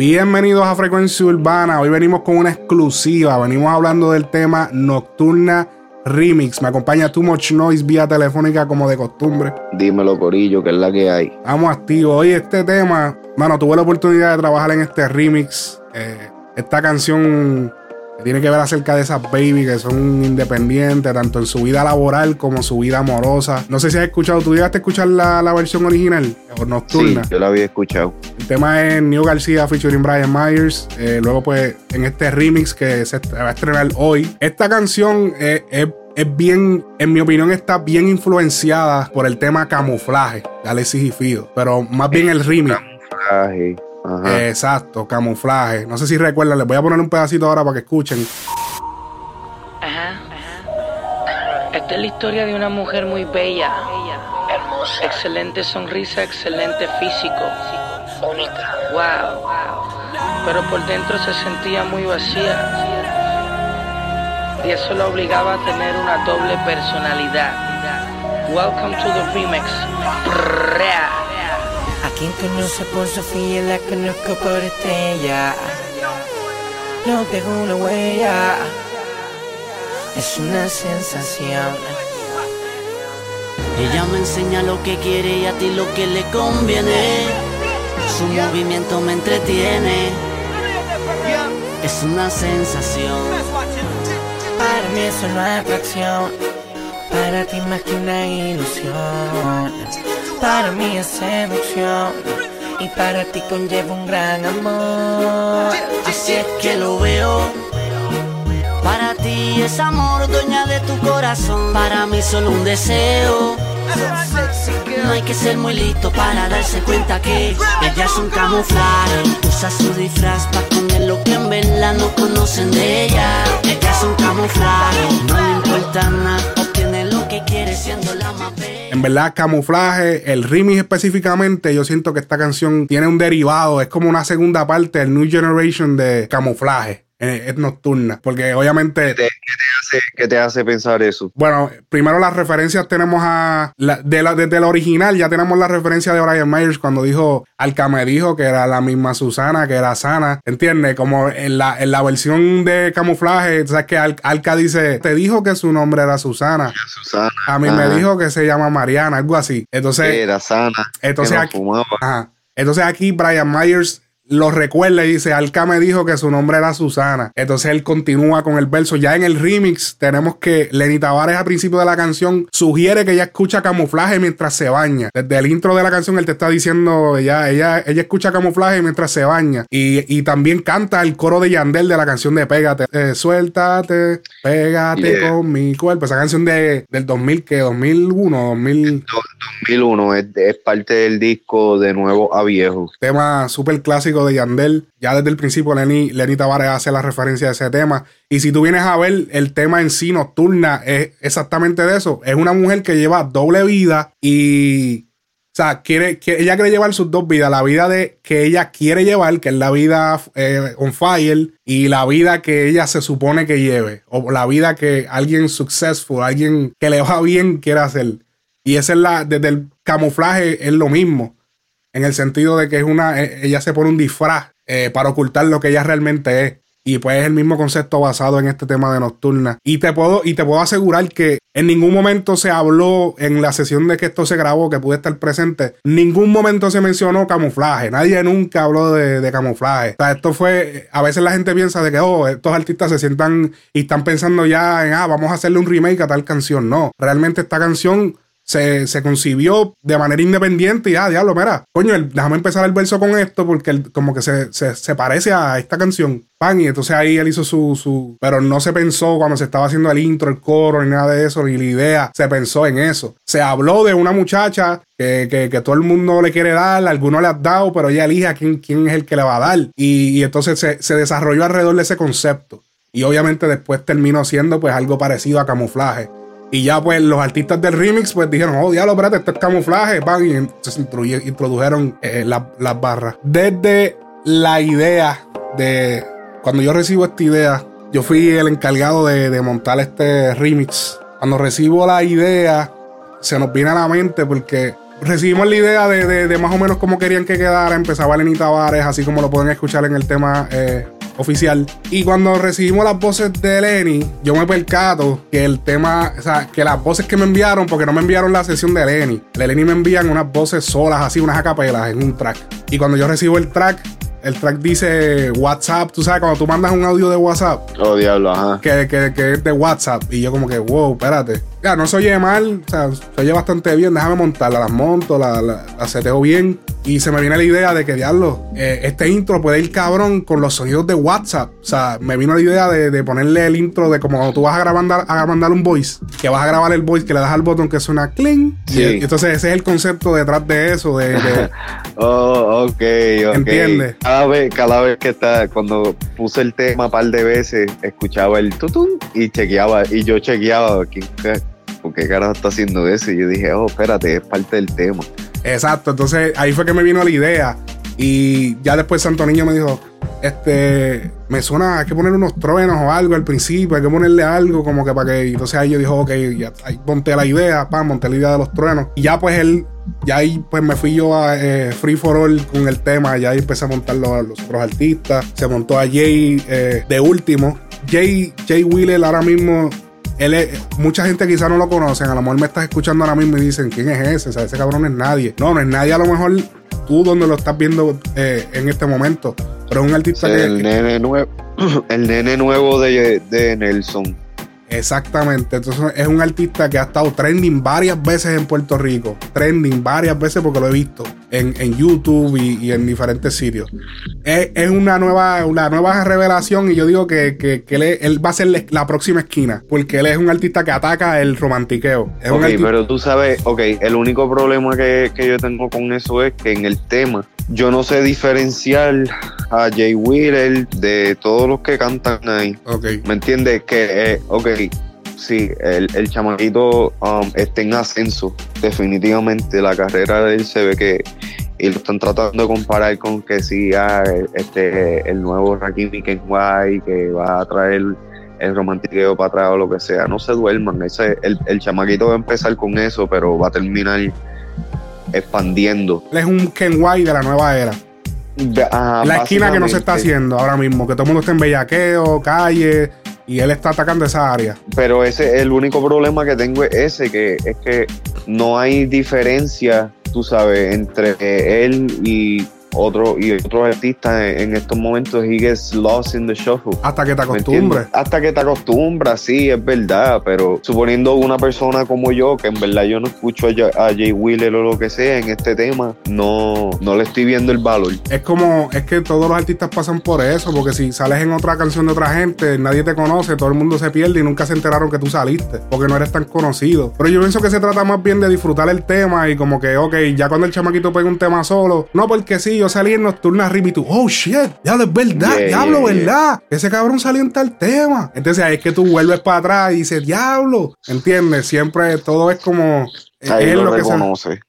Bienvenidos a Frecuencia Urbana. Hoy venimos con una exclusiva. Venimos hablando del tema Nocturna Remix. Me acompaña Too Much Noise vía telefónica como de costumbre. Dímelo, Corillo, que es la que hay. Vamos activo. Hoy este tema, mano, tuve la oportunidad de trabajar en este remix. Eh, esta canción tiene que ver acerca de esas baby que son independientes, tanto en su vida laboral como su vida amorosa. No sé si has escuchado, ¿tú llegaste a escuchar la, versión original o nocturna? Sí, yo la había escuchado. El tema es New García featuring Brian Myers. Eh, luego, pues, en este remix que se va a estrenar hoy. Esta canción es, bien, en mi opinión, está bien influenciada por el tema camuflaje de Alexis y Fido, pero más bien el remix. Camuflaje. Exacto, camuflaje. No sé si recuerdan, les voy a poner un pedacito ahora para que escuchen. Ajá, ajá. Esta es la historia de una mujer muy bella, hermosa, excelente sonrisa, excelente físico, única. Wow, Pero por dentro se sentía muy vacía. Y eso la obligaba a tener una doble personalidad. Welcome to the remix. A quien conoce por Sofía la conozco por estrella. No dejo una huella, es una sensación. Ella me enseña lo que quiere y a ti lo que le conviene. Su movimiento me entretiene. Es una sensación. Para mí es una atracción. Para ti más que una ilusión. Para mí es seducción y para ti conlleva un gran amor. Así es que lo veo. Para ti es amor, dueña de tu corazón. Para mí solo un deseo. No hay que ser muy listo para darse cuenta que ella es un camuflaje. Usa su disfraz para esconder lo que en verdad no conocen de ella. Ella es un camuflaje, no le importa nada, En verdad, camuflaje, el remix específicamente, yo siento que esta canción tiene un derivado, es como una segunda parte del New Generation de camuflaje. Eh, es nocturna. Porque obviamente. ¿Qué te, hace, qué te hace pensar eso? Bueno, primero las referencias tenemos a. de la, desde el original ya tenemos la referencia de Brian Myers cuando dijo. Alca me dijo que era la misma Susana, que era Sana. ¿Entiendes? Como en la, en la versión de camuflaje, sabes que Alca dice. Te dijo que su nombre era Susana. Susana. A mí me dijo que se llama Mariana, algo así. Entonces. era Sana. Entonces, entonces aquí Brian Myers lo recuerda y dice, Alca me dijo que su nombre era Susana. Entonces él continúa con el verso. Ya en el remix tenemos que Lenny Tavares al principio de la canción sugiere que ella escucha camuflaje mientras se baña. Desde el intro de la canción él te está diciendo, ella, ella, ella escucha camuflaje mientras se baña. Y, también canta el coro de Yandel de la canción de Pégate. Eh, suéltate, pégate con mi cuerpo. Esa canción de, del 2000, que 2001, 2000... 2001 es, es parte del disco de nuevo a viejo. Tema súper clásico de Yandel. Ya desde el principio Lenny, Lenny Tavares hace la referencia a ese tema. Y si tú vienes a ver el tema en sí, Nocturna, es exactamente de eso. Es una mujer que lleva doble vida y... O sea, quiere, que ella quiere llevar sus dos vidas. La vida de que ella quiere llevar, que es la vida eh, on fire, y la vida que ella se supone que lleve. O la vida que alguien successful, alguien que le va bien quiere hacer. Y esa es la, desde el camuflaje es lo mismo en el sentido de que es una, eh, ella se pone un disfraz eh, para ocultar lo que ella realmente es. Y pues es el mismo concepto basado en este tema de Nocturna. Y te puedo, y te puedo asegurar que en ningún momento se habló en la sesión de que esto se grabó, que pude estar presente, ningún momento se mencionó camuflaje. Nadie nunca habló de, camuflaje. O sea, esto fue, a veces la gente piensa de que, oh, estos artistas se sientan y están pensando ya en, ah, vamos a hacerle un remake a tal canción. No, realmente esta canción se, concibió de manera independiente y ah, diablo, mira, coño, déjame empezar el verso con esto porque como que se, parece a esta canción. Pan, y entonces ahí él hizo su, su. Pero no se pensó cuando se estaba haciendo el intro, el coro, ni nada de eso, ni la idea. Se pensó en eso. Se habló de una muchacha que, todo el mundo le quiere dar, alguno le ha dado, pero ella elige a quién, quién es el que le va a dar. Y, y entonces se, se desarrolló alrededor de ese concepto. Y obviamente después terminó siendo pues algo parecido a camuflaje. Y ya pues los artistas del remix pues dijeron, oh diablo, espérate, este es camuflaje, van y se introdujeron eh, las barras. Desde la idea de, cuando yo recibo esta idea, yo fui el encargado de, montar este remix. Cuando recibo la idea, se nos viene a la mente porque recibimos la idea de, de- de más o menos cómo querían que quedara. Empezaba Lenny Tavares, así como lo pueden escuchar en el tema eh, oficial. Y cuando recibimos las voces de Lenny, yo me percato que el tema, o sea, que las voces que me enviaron, porque no me enviaron la sesión de Lenny, de Lenny me envían unas voces solas, así, unas acapelas en un track. Y cuando yo recibo el track, el track dice WhatsApp, tú sabes, cuando tú mandas un audio de WhatsApp, Oh, diablo, ajá. que, que, que es de WhatsApp. Y yo como que, wow, espérate. Ya, no se oye mal, o sea, se oye bastante bien. Déjame montarla, las monto, la, la, la seteo bien. Y se me viene la idea de que, diablo, eh, este intro puede ir cabrón con los sonidos de WhatsApp. O sea, me vino la idea de, de ponerle el intro de como cuando tú vas a grabar a mandar un voice, que vas a grabar el voice, que le das al botón que suena cling. Sí. Y, entonces ese es el concepto detrás de eso, de, de- Oh, ok, ok. ¿Entiendes? Cada vez, cada vez que está, cuando puse el tema un par de veces, escuchaba el tutun y chequeaba, y yo chequeaba, ¿quién, ca- ¿por qué carajo está haciendo eso? Y yo dije, oh, espérate, es parte del tema. Exacto, entonces ahí fue que me vino la idea. Y ya después Santo Niño me dijo, este, me suena, hay que poner unos truenos o algo al principio, hay que ponerle algo como que para que... Entonces ahí yo dijo, ok, ya ahí monté la idea, pa, monté la idea de los truenos. Y ya pues él, ya ahí pues me fui yo a eh, Free for All con el tema, ya ahí empecé a montar los, los otros artistas. Se montó a Jay eh, de último. Jay, Jay Wheeler ahora mismo él es- mucha gente quizá no lo conocen. A lo mejor me estás escuchando ahora mismo y dicen, ¿quién es ese? O sea, ese cabrón no es nadie. No, no es nadie. A lo mejor tú donde lo estás viendo eh, en este momento. Pero es un artista que, el nene nuevo, el nene nuevo de, de Nelson. Exactamente. Entonces es un artista que ha estado trending varias veces en Puerto Rico. Trending varias veces porque lo he visto en, en YouTube y, y en diferentes sitios. Es, es una nueva, una nueva revelación y yo digo que, que- que él, es- él va a ser la- próxima esquina porque él es un artista que ataca el romantiqueo. Es Ok, pero tú sabes, ok, el único problema que, que yo tengo con eso es que en el tema yo no sé diferenciar a Jay Wheeler de todos los que cantan ahí. Ok. ¿Me entiendes? Que, eh, ok, sí, el, el chamaquito um, está en ascenso, definitivamente. La carrera de él se ve que y lo están tratando de comparar con que sí, ah, este, el nuevo Rakimi Kenway que va a traer el romantiqueo para atrás o lo que sea. No se duerman, ese, el, el chamaquito va a empezar con eso, pero va a terminar expandiendo. Él es un Ken White de la nueva era. Ajá, la esquina que no se está haciendo ahora mismo, que todo el mundo está en bellaqueo, calle, y él está atacando esa área. Pero ese el único problema que tengo es ese, que es que no hay diferencia, tú sabes, entre él y otro y otros artistas en, en estos momentos. He gets lost in the shuffle. Hasta que te ¿me acostumbres. Hasta que te acostumbras, sí, es verdad, pero suponiendo una persona como yo, que en verdad yo no escucho a Jay Wheeler o lo que sea en este tema, no, no le estoy viendo el valor. Es como, es que todos los artistas pasan por eso, porque si sales en otra canción de otra gente, nadie te conoce, todo el mundo se pierde y nunca se enteraron que tú saliste, porque no eres tan conocido. Pero yo pienso que se trata más bien de disfrutar el tema y como que, ok, ya cuando el chamaquito pega un tema solo, no porque sí, yo salí en Nocturna Rip y tú, oh shit, ya es verdad, Yeah, diablo, yeah, yeah. ¿verdad? Ese cabrón salió en tal tema. Entonces ahí es que tú vuelves para atrás y dices, diablo, ¿entiendes? Siempre todo es como... Ahí es lo, lo que se-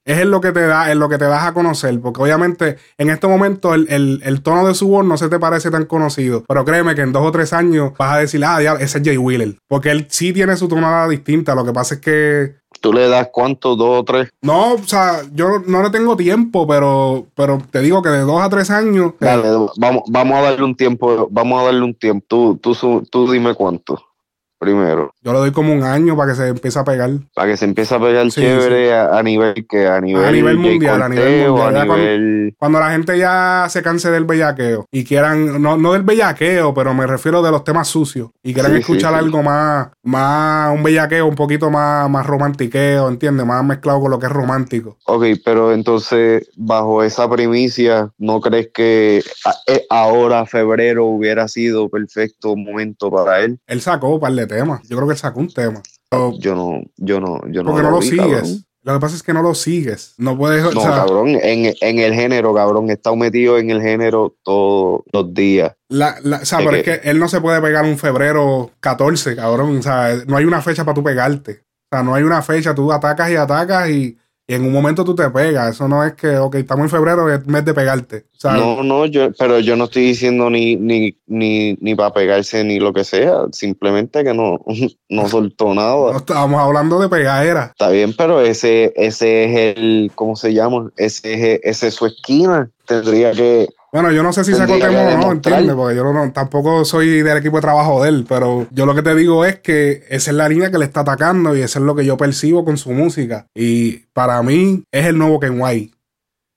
es lo que te da, en lo que te das a conocer, porque obviamente en este momento el, el- el tono de su voz no se te parece tan conocido, pero créeme que en dos o tres años vas a decir, ah, diablo, ese es Jay Wheeler, porque él sí tiene su tonada distinta, lo que pasa es que ¿Tú le das cuánto? ¿Dos o tres? no, o sea, yo no le tengo tiempo, pero, pero te digo que de dos a tres años, eh, Dale, vamos, vamos a darle un tiempo, vamos a darle un tiempo. Tú, tú, tú dime cuánto primero, yo le doy como un año para que se empiece a pegar. para que se empiece a pegar Sí, chévere A, a nivel que a nivel, nivel Jay mundial, a nivel mundial, a ya cuando- nivel Cuando la gente ya se canse del bellaqueo y quieran, no, no del bellaqueo, pero me refiero de los temas sucios y quieran Sí, escuchar sí, sí. algo más, más, un bellaqueo un poquito más, más romantiqueo, ¿entiendes? Más mezclado con lo que es romántico. Ok, pero entonces, bajo esa primicia, ¿no crees que a- eh, ahora, febrero, hubiera sido perfecto momento para él? Él sacó un par de temas. Yo creo que él sacó un tema. Yo no, yo no, yo no porque no lo vi, sigues. cabrón. Lo que pasa es que no lo sigues. No puedes. o No, sea, cabrón, en, en el género, cabrón, he estado metido en el género todos los días. la- la- o sea, Es pero que- es que él no se puede pegar un febrero 14, cabrón. O sea, no hay una fecha para tú pegarte. O sea, no hay una fecha. Tú atacas y atacas y Y en un momento tú te pegas. Eso no es que, ok, estamos en febrero, es mes de pegarte. No, no, yo, pero yo no estoy diciendo ni, ni, ni, ni para pegarse ni lo que sea, simplemente que no, no soltó no nada. estábamos hablando de pegadera. Está bien, pero ese, ese es el, ¿cómo se llama? Ese es, ese es su esquina. Tendría que, Bueno, yo no sé si sacó tema o no. ¿entiendes? Porque yo no, tampoco soy del equipo de trabajo de él, pero yo lo que te digo es que esa es la línea que le está atacando y eso es lo que yo percibo con su música. Y para mí es el nuevo Ken White.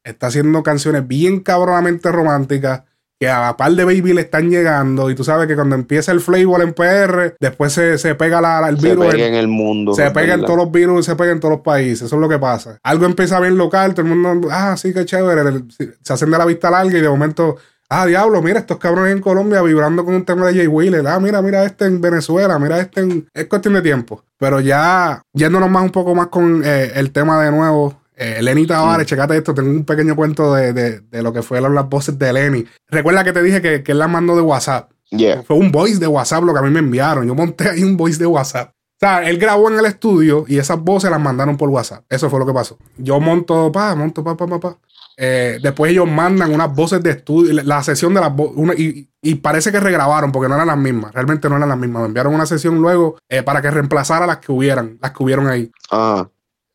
Está haciendo canciones bien cabronamente románticas que a par de baby le están llegando y tú sabes que cuando empieza el flavor en PR, después se, se pega la, la- el se virus. pegue en- en el mundo. se pega en todos los virus, se pega en todos los países. Eso es lo que pasa. Algo empieza bien local, todo el mundo, ah, sí, qué chévere. Se hacen de la vista larga y de momento, ah, diablo, mira, estos cabrones en Colombia vibrando con un tema de Jay Wheeler. Ah, mira, mira este en Venezuela, mira este en. Es cuestión de tiempo. Pero ya, yéndonos más un poco más con eh, el tema de nuevo. Eh, Lenny Tavares, checate esto, tengo un pequeño cuento de, de- de lo que fueron las voces de Lenny. Recuerda que te dije que, que él las mandó de WhatsApp. Yeah. Fue un voice de WhatsApp lo que a mí me enviaron. Yo monté ahí un voice de WhatsApp. O sea, él grabó en el estudio y esas voces las mandaron por WhatsApp. Eso fue lo que pasó. Yo monto, pa, monto, pa, pa, pa, pa. Eh, después ellos mandan unas voces de estudio, la- la sesión de las voces, y, y parece que regrabaron porque no eran las mismas. Realmente no eran las mismas. Me enviaron una sesión luego eh, para que reemplazara las que hubieran, las que hubieron ahí. Ah,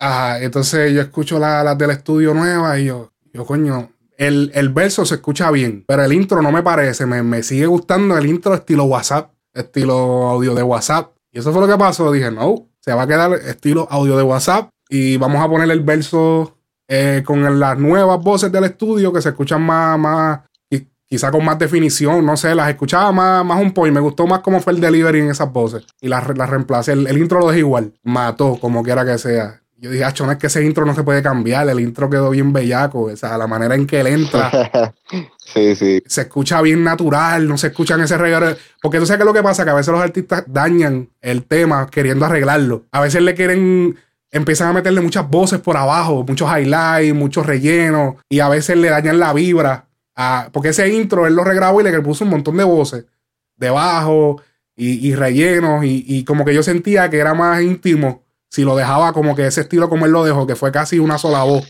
Ajá, entonces yo escucho la- las del estudio nueva y yo, yo coño, el, el verso se escucha bien, pero el intro no me parece, me, me sigue gustando el intro estilo WhatsApp, estilo audio de WhatsApp. Y eso fue lo que pasó, dije, no, se va a quedar estilo audio de WhatsApp y vamos a poner el verso eh, con las nuevas voces del estudio que se escuchan más, más, qui- quizá con más definición, no sé, las escuchaba más, más un point, me gustó más cómo fue el delivery en esas voces y las, las reemplacé, el, el intro lo dejé igual, mató como quiera que sea. Yo dije, acho, no es que ese intro no se puede cambiar, el intro quedó bien bellaco, o sea, la manera en que él entra sí, sí. se escucha bien natural, no se escuchan ese reguero. Porque tú sabes que lo que pasa, que a veces los artistas dañan el tema queriendo arreglarlo. A veces le quieren, empiezan a meterle muchas voces por abajo, muchos highlights, muchos rellenos, y a veces le dañan la vibra. a- porque ese intro él lo regrabó y le puso un montón de voces debajo y, y rellenos, y, y como que yo sentía que era más íntimo si lo dejaba como que ese estilo como él lo dejó, que fue casi una sola voz.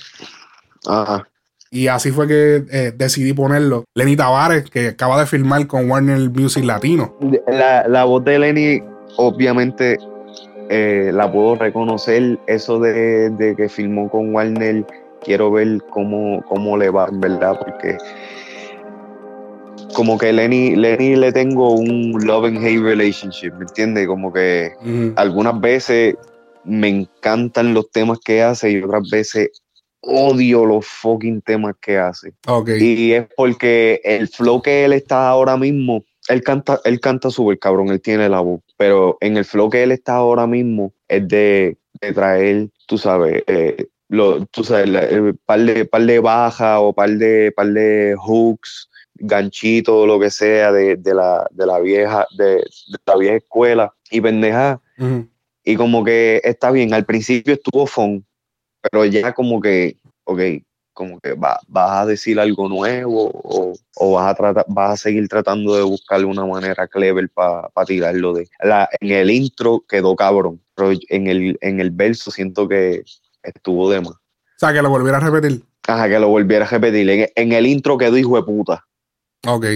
Ajá. Y así fue que eh, decidí ponerlo. Lenny Tavares, que acaba de filmar con Warner Music Latino. La, la voz de Lenny, obviamente, eh, la puedo reconocer. Eso de, de que filmó con Warner, quiero ver cómo, cómo le va, en verdad, porque como que Lenny, Lenny le tengo un love and hate relationship, ¿me entiendes? Como que algunas veces me encantan los temas que hace y otras veces odio los fucking temas que hace. Y es porque el flow que él está ahora mismo, él canta, él canta súper cabrón, él tiene la voz, pero en el flow que él está ahora mismo es de, de traer, tú sabes, eh, lo, tú sabes, la- el par de, par de baja o par de, par de hooks, ganchito, lo que sea, de, de la, de la vieja, de, de la vieja escuela y pendeja. Y como que está bien, al principio estuvo fun, pero ya como que, ok, como que va- vas a decir algo nuevo o, o vas, a tratar, vas a seguir tratando de buscar una manera clever para tirarlo de... La, en el intro quedó cabrón, pero en el, en el verso siento que estuvo de más. O sea, que lo volviera a repetir. Ajá, que lo volviera a repetir. En, en el intro quedó hijo de puta, Ok.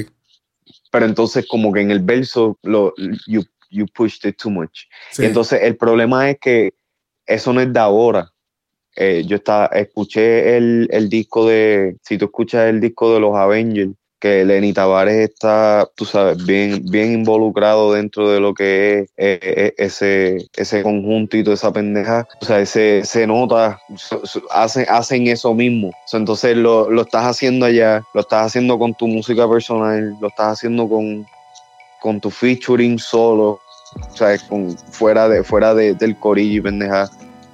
pero entonces como que en el verso lo, you, you pushed it too much. Sí. Entonces el problema es que eso no es de ahora. Eh, yo estaba, escuché el, el disco de, si tú escuchas el disco de los Avengers, que Lenny Tavares está, tú sabes, bien, bien involucrado dentro de lo que es eh, eh, ese, ese conjunto y toda esa pendeja. O sea, se, se nota, hacen, hacen eso mismo. Entonces lo, lo estás haciendo allá, lo estás haciendo con tu música personal, lo estás haciendo con, con tu featuring solo, o sea, con, fuera, de, fuera de- del corillo y pendeja.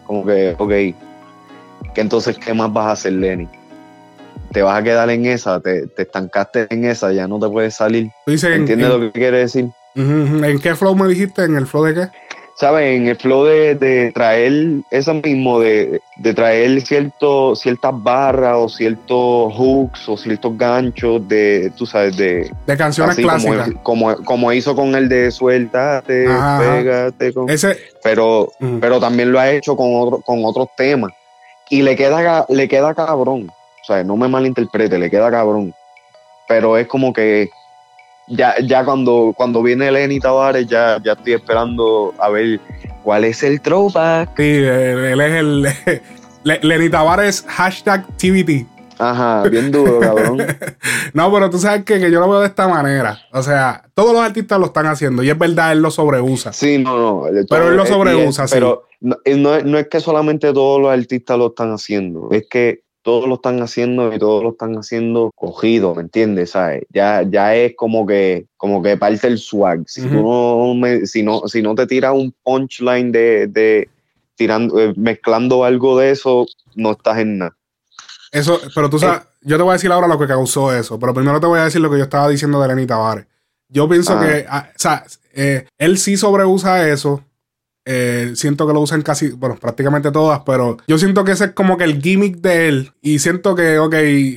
Como que, ok, que entonces, ¿qué más vas a hacer, Lenny? Te vas a quedar en esa, te, te estancaste en esa, ya no te puedes salir. ¿Entiendes en- lo que quiere decir? ¿En qué flow me dijiste? ¿En el flow de qué? ¿Sabes? En el flow de, de traer eso mismo, de, de traer cierto, ciertas barras o ciertos hooks o ciertos ganchos de, tú sabes, de, De canciones así clásicas. como, como, como hizo con el de suéltate, Ajá, pégate, con... Ese. pero ujú. pero también lo ha hecho con, otro, con otros temas y le queda, le queda cabrón. O sea, no me malinterprete, le queda cabrón. Pero es como que ya, ya cuando, cuando viene Lenny Tavares, ya, ya estoy esperando a ver cuál es el throwback. Sí, él es el. Lenny Tavares, hashtag TBT. Ajá, bien duro, cabrón. no, pero tú sabes que, que, yo lo veo de esta manera. O sea, todos los artistas lo están haciendo y es verdad, él lo sobreusa. Sí, no, no. Pero él lo sobreusa, sí. Pero no, no, es que solamente todos los artistas lo están haciendo, es que todos lo están haciendo y todos lo están haciendo cogido, ¿me entiendes? ¿Sabes? Ya, ya es como que, como que parte el swag. Si, no si, no, si no te tiras un punchline de, de tirando, eh, mezclando algo de eso, no estás en nada. Eso, pero tú sabes, yo te voy a decir ahora lo que causó eso, pero primero te voy a decir lo que yo estaba diciendo de Lenny Tavares. Yo pienso que, ah, o sea, eh, él sí sobreusa eso, eh, siento que lo usan casi, bueno, prácticamente todas, pero yo siento que ese es como que el gimmick de él. Y siento que, ok,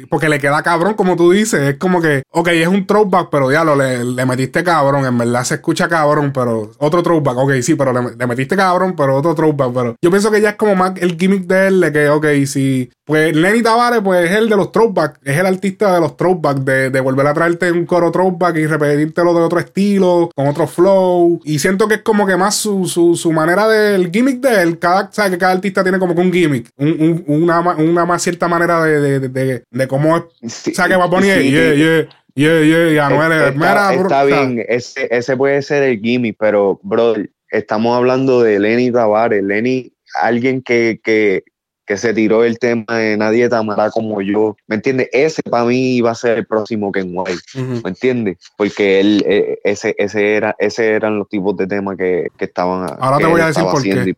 porque le queda cabrón, como tú dices. Es como que, ok, es un throwback, pero ya lo le, metiste cabrón. En verdad se escucha cabrón, pero otro throwback. Ok, sí, pero le, metiste cabrón, pero otro throwback. Pero yo pienso que ya es como más el gimmick de él, de que, ok, si. Pues Lenny Tavares, pues es el de los throwbacks, es el artista de los throwbacks, de, de volver a traerte un coro throwback y repetírtelo de otro estilo, con otro flow. Y siento que es como que más su, su, su manera del gimmick de él, cada, sabe que cada artista tiene como que un gimmick, una, una más cierta manera de, de, de, de cómo es. sea, que va a poner, yeah, yeah. Yeah, yeah, Anuel, está, está bien, ese, ese puede ser el gimmick, pero, bro, estamos hablando de Lenny Tavares. Lenny, alguien que, que, que se tiró el tema de Nadie te amará como yo. ¿Me entiendes? Ese para mí iba a ser el próximo Ken White. ¿Me entiendes? Porque él, eh, ese, ese, era, ese eran los tipos de temas que, que estaban Ahora te voy a decir por qué.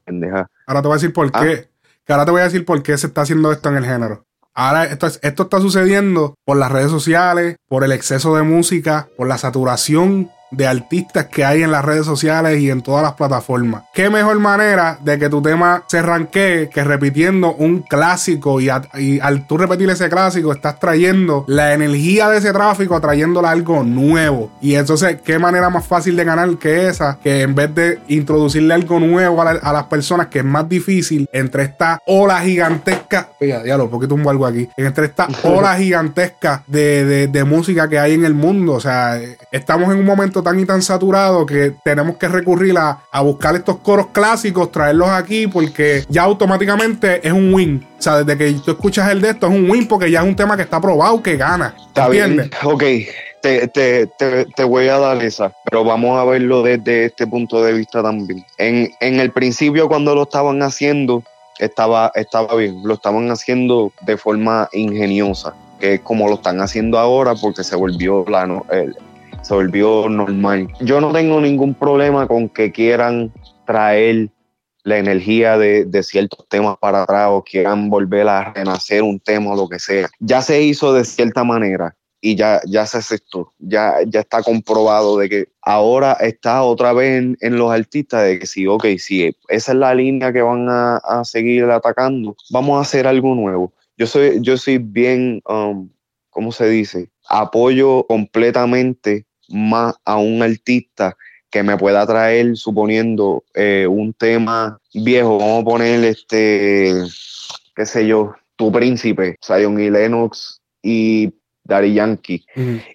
Ahora te voy a decir por qué. ahora te voy a decir por qué se está haciendo esto en el género. Ahora esto, esto está sucediendo por las redes sociales, por el exceso de música, por la saturación de artistas que hay en las redes sociales y en todas las plataformas. Qué mejor manera de que tu tema se ranquee que repitiendo un clásico y, al tú repetir ese clásico estás trayendo la energía de ese tráfico, trayéndole algo nuevo. Y entonces, qué manera más fácil de ganar que esa, que en vez de introducirle algo nuevo a, las personas, que es más difícil entre esta ola gigantesca, ya, ya lo, porque tumbo algo aquí, entre esta ola gigantesca de, de música que hay en el mundo. O sea, estamos en un momento tan y tan saturado que tenemos que recurrir a, buscar estos coros clásicos, traerlos aquí, porque ya automáticamente es un win. O sea, desde que tú escuchas el de esto es un win porque ya es un tema que está probado, que gana. Está bien. Ok. Te, te, te, voy a dar esa, pero vamos a verlo desde este punto de vista también. En, en el principio, cuando lo estaban haciendo, estaba, estaba bien, lo estaban haciendo de forma ingeniosa, que es como lo están haciendo ahora porque se volvió plano, el, se volvió normal. Yo no tengo ningún problema con que quieran traer la energía de, ciertos temas para atrás o quieran volver a renacer un tema o lo que sea. Ya se hizo de cierta manera y ya, ya se aceptó, ya, ya está comprobado de que ahora está otra vez en, los artistas de que sí, ok, si esa es la línea que van a, seguir atacando, vamos a hacer algo nuevo. Yo soy, yo soy bien, um, ¿cómo se dice? Apoyo completamente más a un artista que me pueda traer, suponiendo eh, un tema viejo, vamos a poner este, qué sé yo, Tu Príncipe, Zion y Lennox y Daddy Yankee.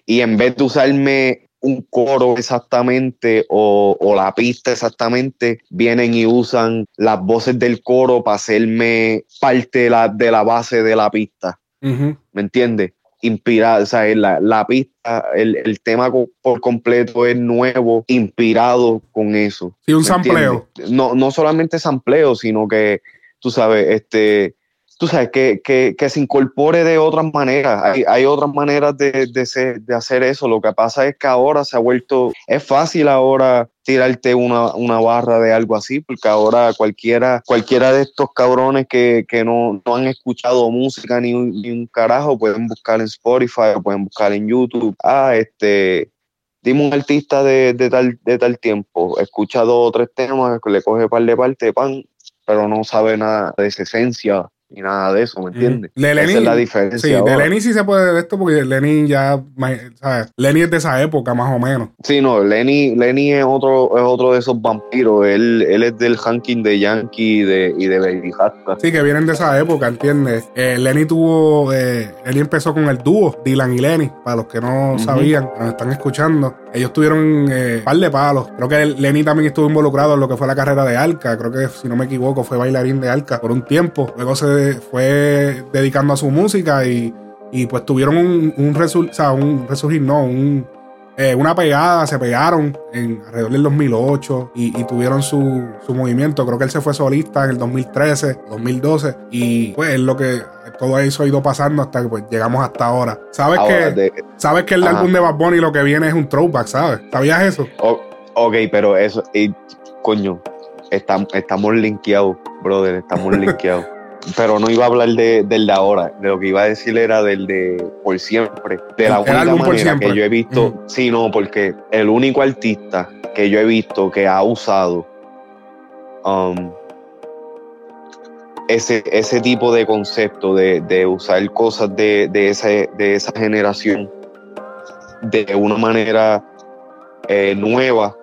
Y en vez de usarme un coro exactamente o, la pista exactamente, vienen y usan las voces del coro para hacerme parte de la, de la base de la pista. ¿Me entiendes? Inspirada, o sea, la, la pista, el, el, tema por completo es nuevo, inspirado con eso. Y un sampleo. No, no solamente sampleo, sino que, tú sabes, este, tú sabes, que, que, se incorpore de otras maneras. Hay, hay otras maneras de, de, de, hacer eso. Lo que pasa es que ahora se ha vuelto, es fácil ahora tirarte una, una, barra de algo así, porque ahora cualquiera, cualquiera de estos cabrones que, que no, no, han escuchado música ni un, ni un carajo, pueden buscar en Spotify pueden buscar en YouTube. Ah, este, dime un artista de, de, tal, de tal tiempo, escucha dos o tres temas, le coge par de parte, pan, pero no sabe nada de esa esencia ni nada de eso, ¿me entiendes? De Esa Lenny, es la diferencia. sí, de ahora. Lenny sí se puede de esto porque Lenny ya, ¿sabes? Lenny es de esa época más o menos. Sí, no, Lenny, Lenny es otro, es otro de esos vampiros. Él, él es del ranking de Yankee y de, y de Baby Rasta. Sí, que vienen de esa época, ¿entiendes? Eh, Lenny tuvo, eh, Lenny empezó con el dúo, Dylan y Lenny, para los que no sabían, que nos están escuchando. Ellos tuvieron eh, par de palos. Creo que Lenny también estuvo involucrado en lo que fue la carrera de Alca. Creo que, si no me equivoco, fue bailarín de Alca por un tiempo. Luego se fue dedicando a su música y, y pues tuvieron un, un, resul- o sea, un resurgir, no, un, eh, una pegada, se pegaron en alrededor del 2008 y, y tuvieron su, su movimiento. Creo que él se fue solista en el 2013, 2012 y pues es lo que todo eso ha ido pasando hasta que pues, llegamos hasta ahora. ¿Sabes Ahora, que, de- sabes que el Ajá. álbum de Bad Bunny lo que viene es un throwback, ¿sabes? ¿Sabías eso? o- ok, pero eso, y, coño, estamos, estamos linkeados, brother, estamos linkeados. Pero no iba a hablar de, del de ahora, de lo que iba a decir era del de por siempre, de la El- única álbum manera que yo he visto, sí, no, porque el único artista que yo he visto que ha usado um, ese, ese tipo de concepto de, de usar cosas de, de, ese- de esa generación de una manera eh, nueva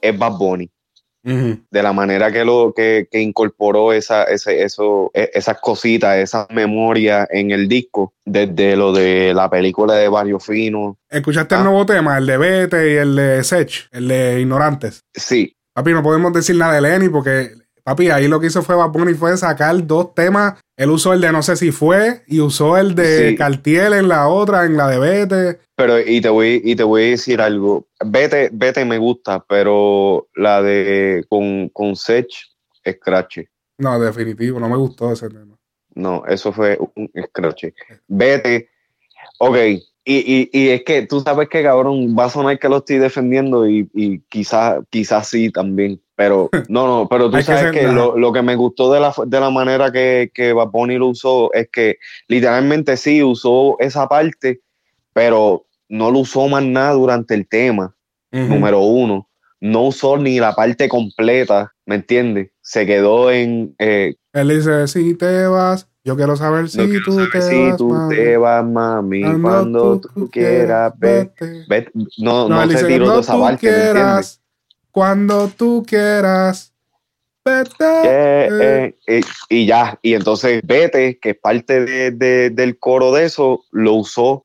es Bad Bunny. De la manera que lo que, que incorporó esa, ese, eso, e- esas cositas, esas memorias en el disco, desde lo de la película de Barrio Fino. ¿Escuchaste Ah. el nuevo tema? El de Vete y el de Sech, el de Ignorantes. Sí, Papi, no podemos decir nada de Lenny porque, papi, ahí lo que hizo fue Bad Bunny fue sacar dos temas. Él usó el de No sé si fue y usó el de Sí. Cartier en la otra, en la de Vete. pero y te voy, y te voy a decir algo. Vete, vete me gusta, pero la de con, con Sech, Scratch. No, definitivo, no me gustó ese tema. No, eso fue un scratch. Vete. Ok. Y, y, y es que tú sabes que, cabrón, va a sonar que lo estoy defendiendo y, y quizás quizás sí también. Pero no, no, pero tú que sabes que, lo, lo que me gustó de la, de la manera que, que Bad Bunny lo usó es que literalmente sí usó esa parte, pero no lo usó más nada durante el tema número uno. No usó ni la parte completa, ¿me entiendes? Se quedó en, eh, Él dice, si te vas, yo quiero saber si No tú saber te si vas. tú mami. te vas, mami, Cuando cuando tú, quieras, ve, vete. ve- no, No, no, se dice, tiró toda esa tú parte, ¿me entiendes? quieras, cuando tú quieras, vete. Eh, eh, eh, y ya, y entonces Vete, que es parte de- de- del coro de eso, lo usó,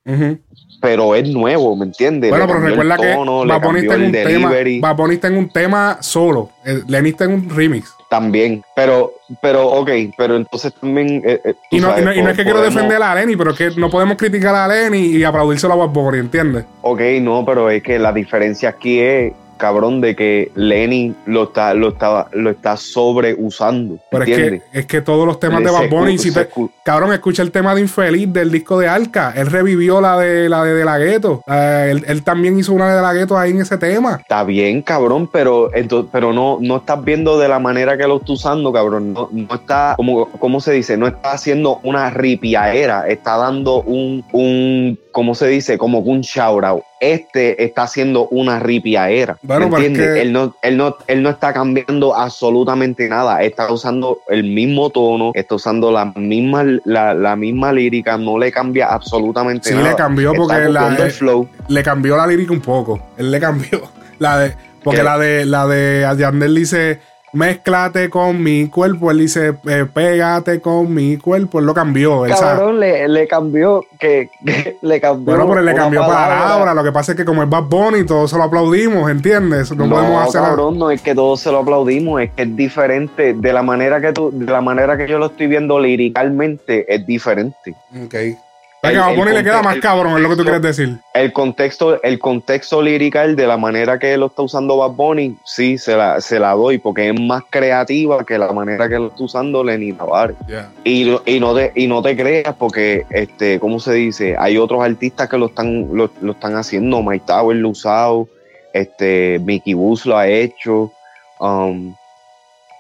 pero es nuevo, ¿me entiendes? Bueno, Le pero recuerda que tono, le Bad Bunny cambió está en un tema, Bunny está en un tema solo. Está en un remix. También, pero, pero, ok, pero entonces también... eh, eh, Y no, sabes, y no- y no es que quiero defender a Lenny, pero es que no podemos criticar a Lenny y aplaudírselo a Bad Bunny, ¿entiendes? Ok, no, pero es que la diferencia aquí es, cabrón, de que Lenny lo está, lo está, lo está sobreusando. Pero es que, es que todos los temas Le- de Bad Bunny, si te- cabrón, escucha el tema de Infeliz del disco de Alca. Él revivió la de la de, de la Gueto. Eh, él, él también hizo una de la Gueto ahí en ese tema. Está bien, cabrón, pero, ento- pero no, no estás viendo de la manera que lo está usando, cabrón. No, no está, como, ¿cómo se dice? No está haciendo una ripiaera, está dando un, un, ¿cómo se dice? Como un shout out. Este está haciendo una ripiaera. Bueno, ¿me entiendes? que- Él, no, él, no, él no está cambiando absolutamente nada. Está usando el mismo tono, está usando la misma, la, la misma lírica, no le cambia absolutamente Sí, nada. le cambió Está porque la- el flow. Le cambió la lírica un poco. Él le cambió. La de, porque ¿Qué? la de la de Yandel dice mezclate con mi cuerpo. Él dice eh, pégate con mi cuerpo. Él lo cambió. Él Cabrón, le, le cambió, que, que le cambió. Bueno, pero él le cambió palabra. palabra. Lo que pasa es que como es Bad Bunny, todos se lo aplaudimos, ¿entiendes? No, No, podemos hacer cabrón, no es que todos se lo aplaudimos, es que es diferente. De la manera que tú, de la manera que yo lo estoy viendo liricalmente, es diferente. Ok. El- a el Bunny le queda conte- más el cabrón, es lo que tú contexto- quieres decir. El contexto, el contexto lirical de la manera que lo está usando Bad Bunny, sí, se la, se la doy, porque es más creativa que la manera que lo está usando Lenny Tavares. Y, no- y no te y no te creas porque este cómo se dice hay otros artistas que lo están lo, lo están haciendo Mike Tower lo ha usado este Mickey Bus lo ha hecho um,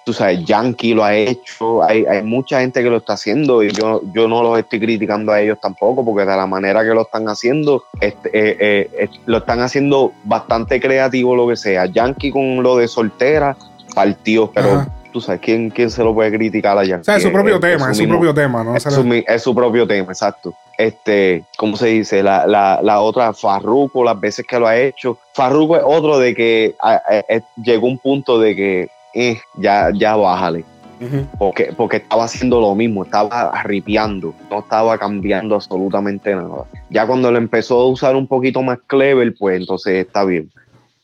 tú sabes Yankee lo ha hecho hay, hay mucha gente que lo está haciendo y yo yo no los estoy criticando a ellos tampoco porque de la manera que lo están haciendo este, eh, eh, eh, lo están haciendo bastante creativo lo que sea Yankee con lo de soltera partió pero Ajá. tú sabes, ¿quién, quién se lo puede criticar a Yankee? O sea, es su propio Es- tema, es su mismo- propio tema, ¿no? es, su, es su propio tema, exacto. Este, ¿cómo se dice? La, la, la otra, Farruko, las veces que lo ha hecho. Farruko es otro de que a- a- a- llegó un punto de que eh, ya, ya bájale. Ujú. Porque, porque estaba haciendo lo mismo, estaba ripeando, no estaba cambiando absolutamente nada. Ya cuando lo empezó a usar un poquito más clever, pues entonces está bien.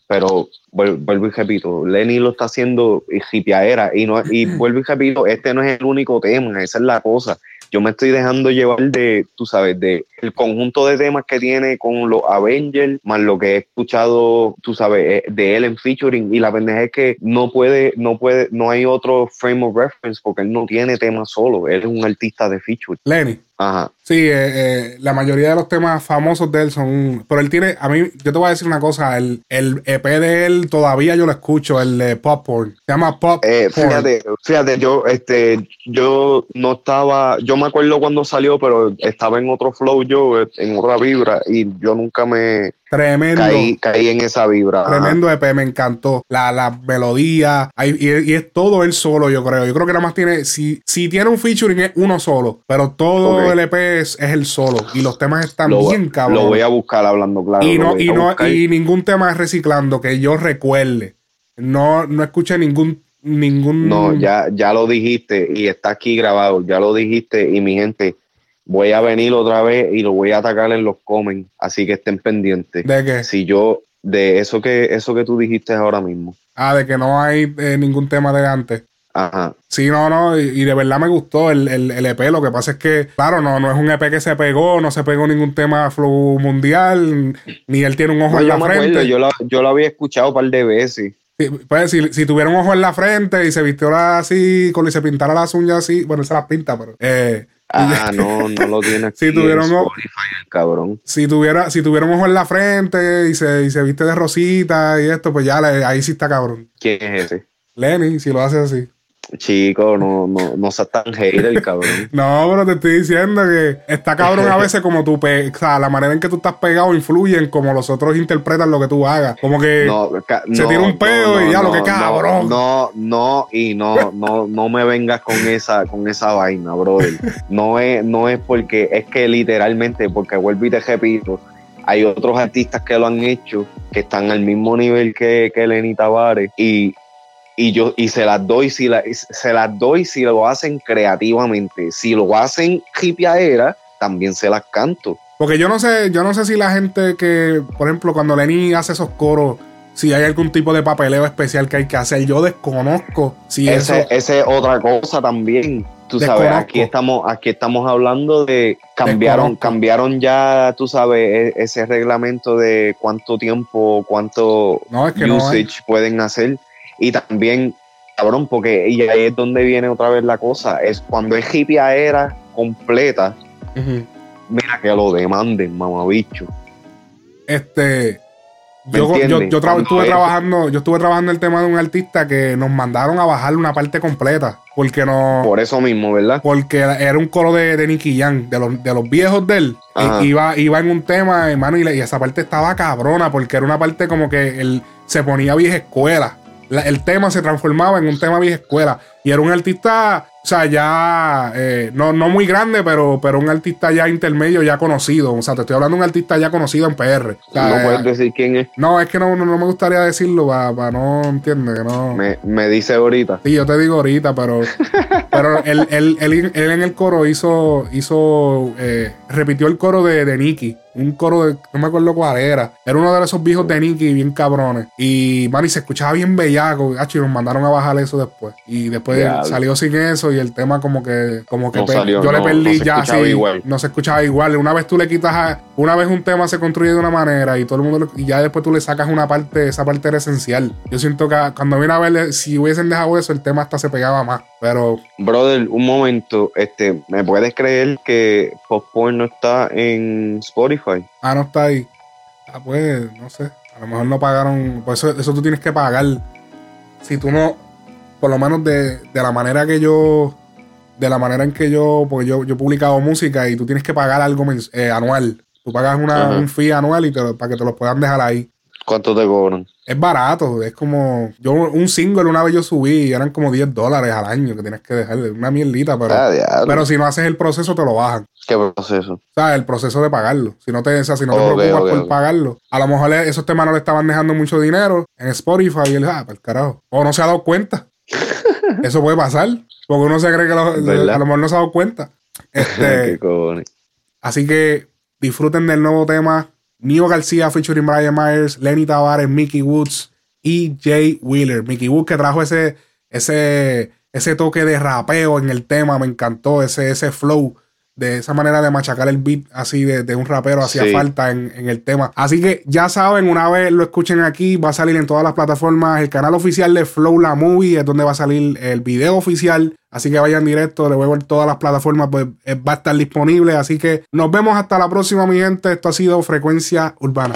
Pero vuel- vuelvo y repito, Lenny lo está haciendo y hipiaera. Y, no, y vuelvo y repito, este no es el único tema, esa es la cosa. Yo me estoy dejando llevar de, tú sabes, de el conjunto de temas que tiene con los Avengers, más lo que he escuchado, tú sabes, eh, de él en featuring. Y la pendeja es que no puede, no puede, no hay otro frame of reference porque él no tiene temas solo. Él es un artista de featuring. Lenny. Ajá. Sí, eh, eh, la mayoría de los temas famosos de él son. Pero él tiene. A mí, yo te voy a decir una cosa. El, el EP de él todavía yo lo escucho, el de Popcorn. Se llama Pop. Eh, fíjate, fíjate, yo, este, yo no estaba, yo me acuerdo cuando salió, pero estaba en otro flow yo, en otra vibra, y yo nunca me Tremendo. caí, caí en esa vibra. Tremendo EP, me encantó. La, la melodía. hay- y, y es todo él solo, yo creo. Yo creo que nada más tiene. Si, si tiene un featuring es uno solo. Pero todo el EP es, es el solo. Y los temas están Lo, bien cabrón. lo voy a buscar hablando claro. y no, y no, y ningún tema es reciclando que yo recuerde. No, no escuché ningún, ningún. No, ya, ya lo dijiste y está aquí grabado, ya lo dijiste y mi gente, voy a venir otra vez y lo voy a atacar en los comments, así que estén pendientes. ¿De qué? Si yo, de eso que, eso que tú dijiste ahora mismo. Ah, de que no hay eh, ningún tema de antes. Ajá. Sí, no, no, y, de verdad me gustó el, el, el EP. Lo que pasa es que, claro, no, no es un EP que se pegó, no se pegó ningún tema flow mundial, ni él tiene un ojo No, en la frente. acuerdo, yo lo, yo lo había escuchado un par de veces. Sí, pues, si, si tuviera un ojo en la frente y se vistió así, con, y se pintara las uñas así, bueno, él se las pinta, pero. eh, Ah, no, no lo tiene aquí Si Spotify, el cabrón. si tuviera, si ojo en la frente y se, y se viste de rosita y esto, pues ya le- ahí sí está cabrón. ¿Quién es ese? Lenny, si lo hace así. Chico, no, no, no seas tan hater, cabrón. No, pero te estoy diciendo que está cabrón a veces como tú, pe- o sea, la manera en que tú estás pegado influye en cómo los otros interpretan lo que tú hagas. Como que No, ca- Se no, tira un peo y ya, lo que cabrón. No, no, y no, no, no me vengas con esa, con esa vaina, brother. No es, no es porque, es que literalmente, porque vuelvo y te repito, hay otros artistas que lo han hecho, que están al mismo nivel que, que Lenny Tavares, y, y yo, y se las doy, si la, se las doy si lo hacen creativamente. Si lo hacen hipiaera, también se las canto. Porque yo no sé, yo no sé si la gente que, por ejemplo, cuando Lenny hace esos coros, si hay algún tipo de papeleo especial que hay que hacer. Yo desconozco si eso. Ese, ese es otra cosa también. Tú sabes, aquí estamos, aquí estamos hablando de cambiaron, Desconozco. cambiaron ya, tú sabes, e- ese reglamento de cuánto tiempo, cuánto No, es que no hay. usage pueden hacer. Y también, cabrón, porque y ahí es donde viene otra vez la cosa. Es cuando es hipiaera completa, Ujú. mira que lo demanden, mamabicho. Este. ¿Me Yo, yo, yo tra- estuve es- trabajando, yo estuve trabajando el tema de un artista que nos mandaron a bajar una parte completa. Porque no. Por eso mismo, ¿verdad? Porque era un coro de, de Nicky Jam, de los, de los viejos de él. Ajá. iba, iba en un tema, hermano, y, la- y esa parte estaba cabrona, porque era una parte como que él se ponía vieja escuela. La- el tema se transformaba en un tema vieja escuela. Y era un artista, o sea, ya, eh, no, no muy grande, pero, pero un artista ya intermedio, ya conocido. O sea, te estoy hablando de un artista ya conocido en PR. O sea, no eh, puedes decir quién es. no, es que no, no, no me gustaría decirlo para no, entiende, que no. Me, me dice ahorita. Sí, yo te digo ahorita, pero, pero él, él, él- él en el coro hizo, hizo eh, repitió el coro de, de Nicky. Un coro de, no me acuerdo cuál era. Era uno de esos viejos de Nicky bien cabrones. Y, man, y se escuchaba bien bellaco. Hacho, y nos mandaron a bajar eso después. Y después Salió sin eso y el tema como que, como que No pe- salió, yo le perdí no ya así. igual. No se escuchaba igual. Una vez tú le quitas a, una vez un tema se construye de una manera y todo el mundo y ya después tú le sacas una parte, esa parte era esencial. Yo siento que cuando viene a ver, si hubiesen dejado eso, el tema hasta se pegaba más. Pero Brother, un momento, este, ¿me puedes creer que Popcorn no está en Spotify? ah, no está ahí. Ah, pues, no sé. A lo mejor no pagaron. Por eso, eso tú tienes que pagar. Si tú no, por lo menos de, de la manera que yo. De la manera en que yo. Porque yo, yo he publicado música y tú tienes que pagar algo eh, anual. Tú pagas una, Ajá. un fee anual y te para que te lo puedan dejar ahí. ¿Cuánto te cobran? Es barato, es como. Yo, un single una vez yo subí y eran como 10 dólares al año que tienes que dejarle. Una mierdita, pero. Ah, pero si no haces el proceso, te lo bajan. ¿Qué proceso? O sea, el proceso de pagarlo. Si no te, o sea, si no te preocupas por pagarlo. A lo mejor esos temas no le estaban dejando mucho dinero en Spotify y él, ah, para el carajo. O no se ha dado cuenta. Eso puede pasar. Porque uno se cree que a lo mejor no se ha dado cuenta. Este, así que disfruten del nuevo tema Nio García featuring Brian Myers, Lenny Tavares, Mickey Woods y Jay Wheeler. Mickey Woods que trajo ese, ese, ese toque de rapeo en el tema, me encantó ese, ese flow de esa manera de machacar el beat así de, un rapero hacía falta en, el tema. Así que ya saben, una vez lo escuchen aquí, va a salir en todas las plataformas. El canal oficial de Flow La Movie es donde va a salir el video oficial. Así que vayan directo, le voy a ver todas las plataformas, pues eh, va a estar disponible. Así que nos vemos hasta la próxima, mi gente. Esto ha sido Frecuencia Urbana.